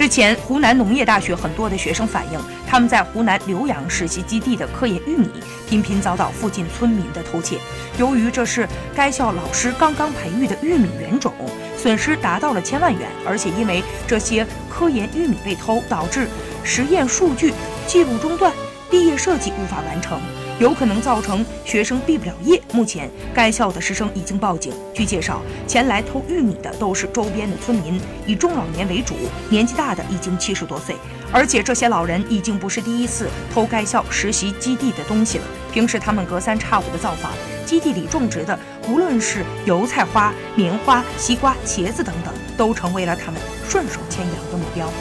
之前，湖南农业大学很多的学生反映，他们在湖南浏阳实习基地的科研玉米频频遭到附近村民的偷窃。由于这是该校老师刚刚培育的玉米原种，损失达到了千万元。而且因为这些科研玉米被偷，导致实验数据记录中断，毕业设计无法完成。有可能造成学生毕不了业。目前，该校的师生已经报警。据介绍，前来偷玉米的都是周边的村民，以中老年为主，年纪大的已经七十多岁。而且，这些老人已经不是第一次偷该校实习基地的东西了。平时他们隔三差五的造访，基地里种植的，无论是油菜花、棉花、西瓜、茄子等等，都成为了他们顺手牵羊的目标。